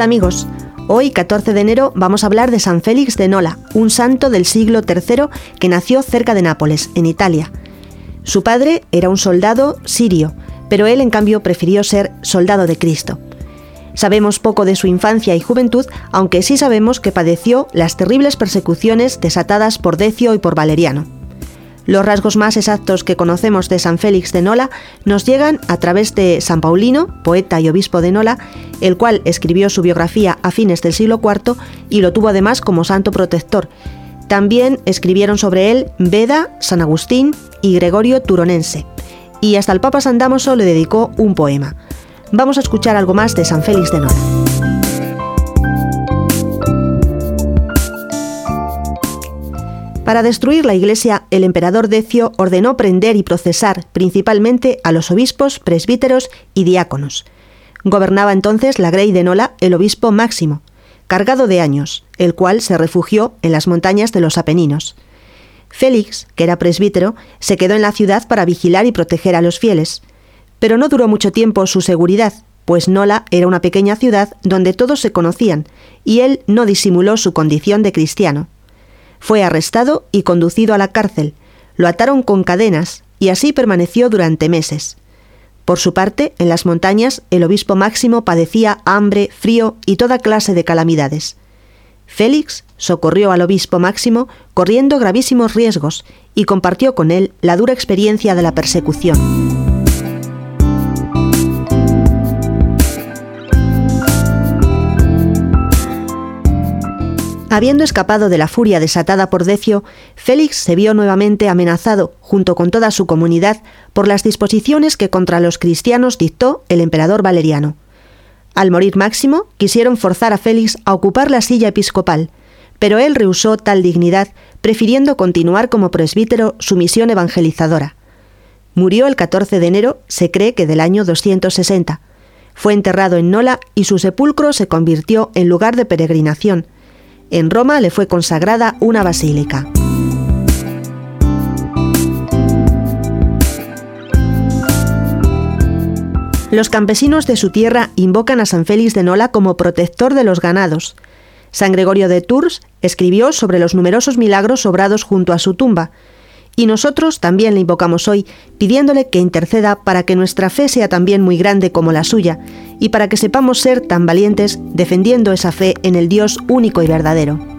amigos, hoy 14 de enero vamos a hablar de San Félix de Nola, un santo del siglo III que nació cerca de Nápoles, en Italia. Su padre era un soldado sirio, pero él en cambio prefirió ser soldado de Cristo. Sabemos poco de su infancia y juventud, aunque sí sabemos que padeció las terribles persecuciones desatadas por Decio y por Valeriano. Los rasgos más exactos que conocemos de San Félix de Nola nos llegan a través de San Paulino, poeta y obispo de Nola, el cual escribió su biografía a fines del siglo IV y lo tuvo además como santo protector. También escribieron sobre él Beda, San Agustín y Gregorio Turonense. Y hasta el Papa San Damaso le dedicó un poema. Vamos a escuchar algo más de San Félix de Nola. Para destruir la iglesia, el emperador Decio ordenó prender y procesar principalmente a los obispos, presbíteros y diáconos. Gobernaba entonces la Grey de Nola el obispo Máximo, cargado de años, el cual se refugió en las montañas de los Apeninos. Félix, que era presbítero, se quedó en la ciudad para vigilar y proteger a los fieles. Pero no duró mucho tiempo su seguridad, pues Nola era una pequeña ciudad donde todos se conocían, y él no disimuló su condición de cristiano. Fue arrestado y conducido a la cárcel. Lo ataron con cadenas y así permaneció durante meses. Por su parte, en las montañas, el obispo máximo padecía hambre, frío y toda clase de calamidades. Félix socorrió al obispo máximo corriendo gravísimos riesgos y compartió con él la dura experiencia de la persecución. Habiendo escapado de la furia desatada por Decio, Félix se vio nuevamente amenazado, junto con toda su comunidad, por las disposiciones que contra los cristianos dictó el emperador Valeriano. Al morir Máximo, quisieron forzar a Félix a ocupar la silla episcopal, pero él rehusó tal dignidad, prefiriendo continuar como presbítero su misión evangelizadora. Murió el 14 de enero, se cree que del año 260. Fue enterrado en Nola y su sepulcro se convirtió en lugar de peregrinación, en Roma le fue consagrada una basílica. Los campesinos de su tierra invocan a San Félix de Nola como protector de los ganados. San Gregorio de Tours escribió sobre los numerosos milagros obrados junto a su tumba, y nosotros también le invocamos hoy, pidiéndole que interceda para que nuestra fe sea también muy grande como la suya, y para que sepamos ser tan valientes defendiendo esa fe en el Dios único y verdadero.